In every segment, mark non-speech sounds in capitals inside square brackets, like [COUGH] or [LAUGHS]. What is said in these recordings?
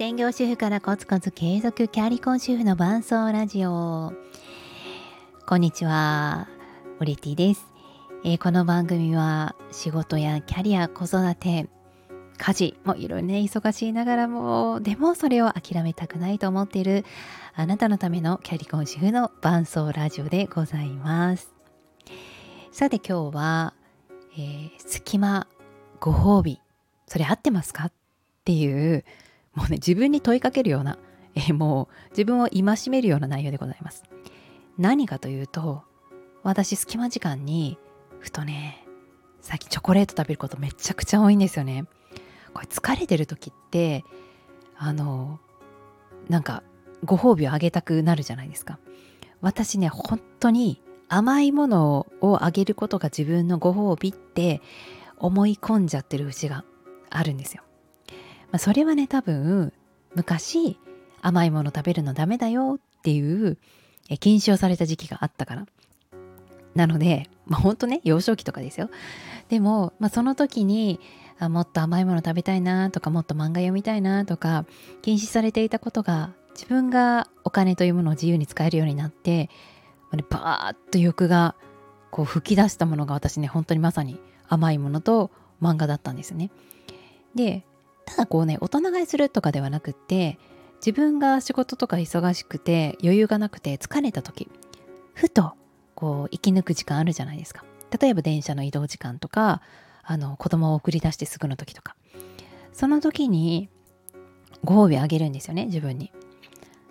専業主婦からコツコツ継続キャリコン主婦の伴奏ラジオ。こんにちは。オリティです、えー、この番組は仕事やキャリア子育て家事もいろいろね忙しいながらもでもそれを諦めたくないと思っているあなたのためのキャリコン主婦の伴奏ラジオでございます。さて今日は、えー、隙間ご褒美。それ合ってますか？っていうもうね自分に問いかけるような、[LAUGHS] え、もう自分を戒めるような内容でございます。何かというと私隙間時間にふとね最近チョコレート食べることめちゃくちゃ多いんですよね。これ疲れてる時ってあのなんかご褒美をあげたくなるじゃないですか。私ね本当に甘いものをあげることが自分のご褒美って思い込んじゃってる節があるんですよ。まあ、それはね多分昔甘いもの食べるのダメだよっていう禁止をされた時期があったからなので、まあ、ほんとね幼少期とかですよでも、まあ、その時にあもっと甘いもの食べたいなとかもっと漫画読みたいなとか禁止されていたことが自分がお金というものを自由に使えるようになってバーッと欲がこう吹き出したものが私ね本当にまさに甘いものと漫画だったんですね。でただこうね大人買いするとかではなくって自分が仕事とか忙しくて余裕がなくて疲れた時ふとこう息抜く時間あるじゃないですか。例えば電車の移動時間とかあの子供を送り出してすぐの時とか。その時にご褒美あげるんですよね自分に。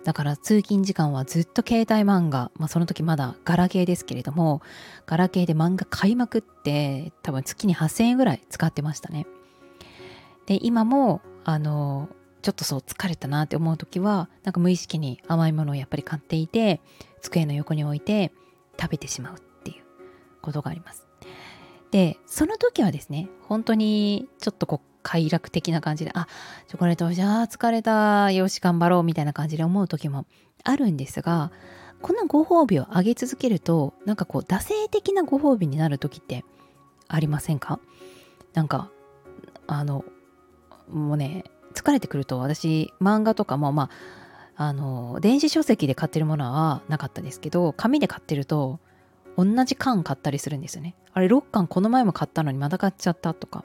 だから通勤時間はずっと携帯漫画、まあ、その時まだガラケーですけれどもガラケーで漫画買いまくって多分月に8000円ぐらい使ってましたね。で今もあのちょっとそう疲れたなって思う時はなんか無意識に甘いものをやっぱり買っていて机の横に置いて食べてしまうっていうことがあります。でその時はですね本当にちょっとこう快楽的な感じであチョコレートじゃあ疲れたよし頑張ろうみたいな感じで思う時もあるんですがこのご褒美をあげ続けるとなんかこう惰性的なご褒美になる時ってありませんか？なんかあのもうね疲れてくると私漫画とかもまああの電子書籍で買ってるものはなかったですけど紙で買ってると同じ缶買ったりするんですよね。あれ6缶この前も買ったのにまた買っちゃったとか。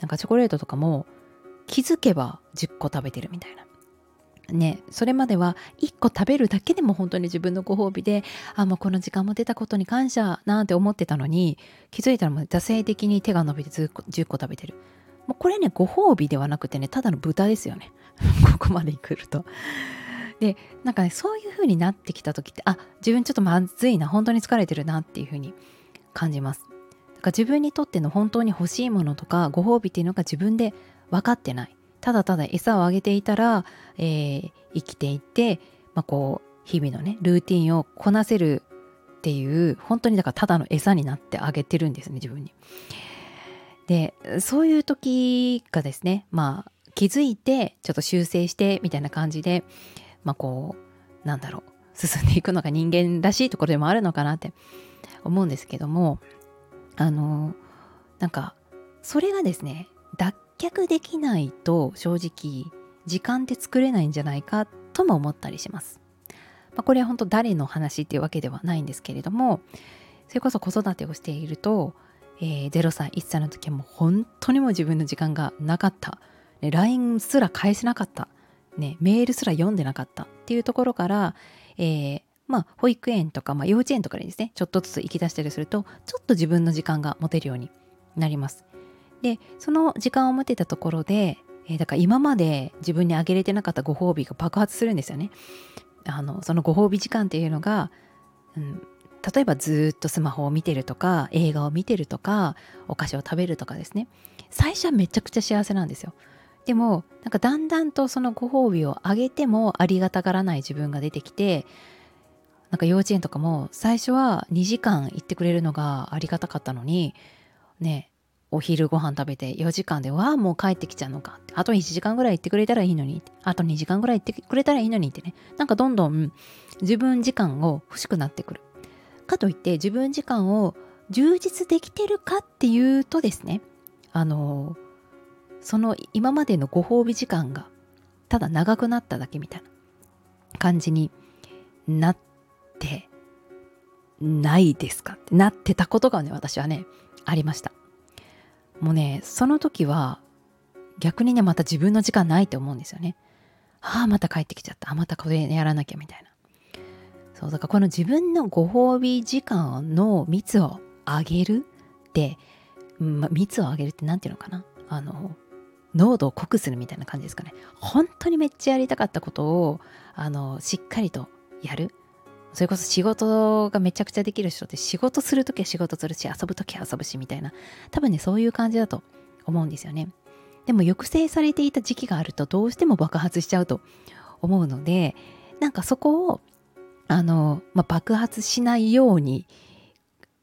なんかチョコレートとかも気づけば10個食べてるみたいな。ね、それまでは1個食べるだけでも本当に自分のご褒美であもうこの時間も出たことに感謝なんて思ってたのに気づいたらもう惰性的に手が伸びて10個食べてる。もうこれねご褒美ではなくてねただの豚ですよね [LAUGHS] ここまで来ると。でなんかねそういう風になってきた時ってあ自分ちょっとまずいな本当に疲れてるなっていう風に感じます。だから自分にとっての本当に欲しいものとかご褒美っていうのが自分で分かってない。ただただ餌をあげていたら、えー、生きていて、まあ、こう日々のねルーティンをこなせるっていう本当にだからただの餌になってあげてるんですね自分に。でそういう時がですねまあ気づいてちょっと修正してみたいな感じでまあこうなんだろう進んでいくのが人間らしいところでもあるのかなって思うんですけどもあのなんかそれがですね脱却できないと正直時間って作れないんじゃないかとも思ったりします。まあ、これは本当誰の話っていうわけではないんですけれどもそれこそ子育てをしているとえー、0歳1歳の時はもう本当にもう自分の時間がなかった、ね、LINE すら返せなかった、ね、メールすら読んでなかったっていうところから、えー、まあ、保育園とか、まあ、幼稚園とかにですねちょっとずつ行き出したりするとちょっと自分の時間が持てるようになります。でその時間を持てたところで、えー、だから今まで自分にあげれてなかったご褒美が爆発するんですよね。あのそのご褒美時間っていうのが、うん、例えばずっとスマホを見てるとか映画を見てるとかお菓子を食べるとかですね。最初はめちゃくちゃ幸せなんですよ。でもなんかだんだんとそのご褒美をあげてもありがたがらない自分が出てきてなんか幼稚園とかも最初は2時間行ってくれるのがありがたかったのにねお昼ご飯食べて4時間でわあもう帰ってきちゃうのか。ってあと1時間ぐらい行ってくれたらいいのに。あと2時間ぐらい行ってくれたらいいのにってね。なんかどんどん自分時間を欲しくなってくる。かといって自分時間を充実できてるかっていうとですねあのその今までのご褒美時間がただ長くなっただけみたいな感じになってないですかってなってたことがね私はねありました。もうねその時は逆にねまた自分の時間ないって思うんですよね。ああまた帰ってきちゃった。あまたこれやらなきゃみたいな。そうだからこの自分のご褒美時間の密を上げるって、ま密を上げるって何て言うのかな？あの濃度を濃くするみたいな感じですかね。本当にめっちゃやりたかったことをあのしっかりとやる。それこそ仕事がめちゃくちゃできる人って仕事するときは仕事するし遊ぶときは遊ぶしみたいな。多分ねそういう感じだと思うんですよね。でも抑制されていた時期があるとどうしても爆発しちゃうと思うのでなんかそこをあの、まあ、爆発しないように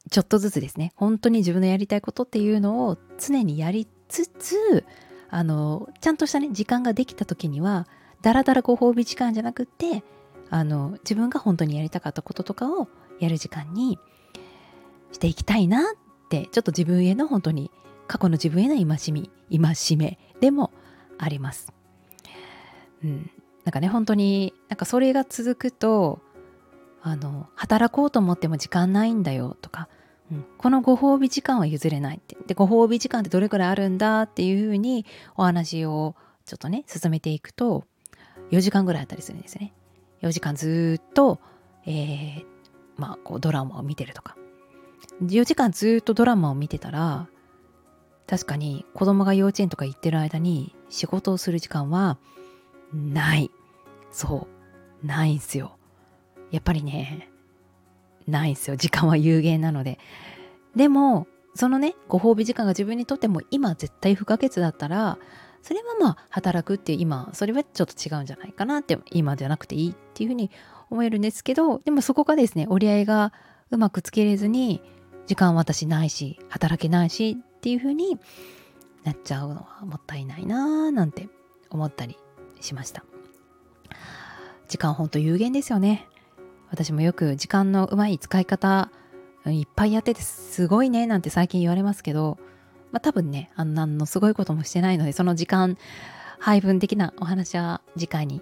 ちょっとずつですね本当に自分のやりたいことっていうのを常にやりつつあのちゃんとしたね時間ができた時にはだらだらご褒美時間じゃなくってあの自分が本当にやりたかったこととかをやる時間にしていきたいなってちょっと自分への本当に過去の自分への戒み戒めでもあります。うん、なんかね本当になんかそれが続くとあの働こうと思っても時間ないんだよとか、うん、このご褒美時間は譲れないってでご褒美時間ってどれくらいあるんだっていうふうにお話をちょっとね進めていくと4時間ぐらいあったりするんですね。4時間ずっと、えー、まあ、こうドラマを見てるとか。4時間ずっとドラマを見てたら、確かに子供が幼稚園とか行ってる間に仕事をする時間はない。そう。ないんすよ。やっぱりね、ないんすよ。時間は有限なので。でも、そのね、ご褒美時間が自分にとっても今絶対不可欠だったら、それはまあ働くっていう今それはちょっと違うんじゃないかなって今じゃなくていいっていうふうに思えるんですけどでもそこがですね折り合いがうまくつけれずに時間私ないし働けないしっていうふうになっちゃうのはもったいないなーなんて思ったりしました時間ほんと有限ですよね私もよく時間のうまい使い方いっぱいやっててすごいねなんて最近言われますけどまあ、多分ね、あの、何のすごいこともしてないので、その時間配分的なお話は次回に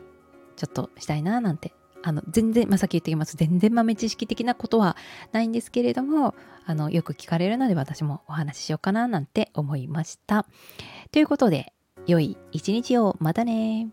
ちょっとしたいななんて。あの、全然、まあ、さっき言ってきます。全然豆知識的なことはないんですけれども、あの、よく聞かれるので私もお話ししようかななんて思いました。ということで、良い一日をまたね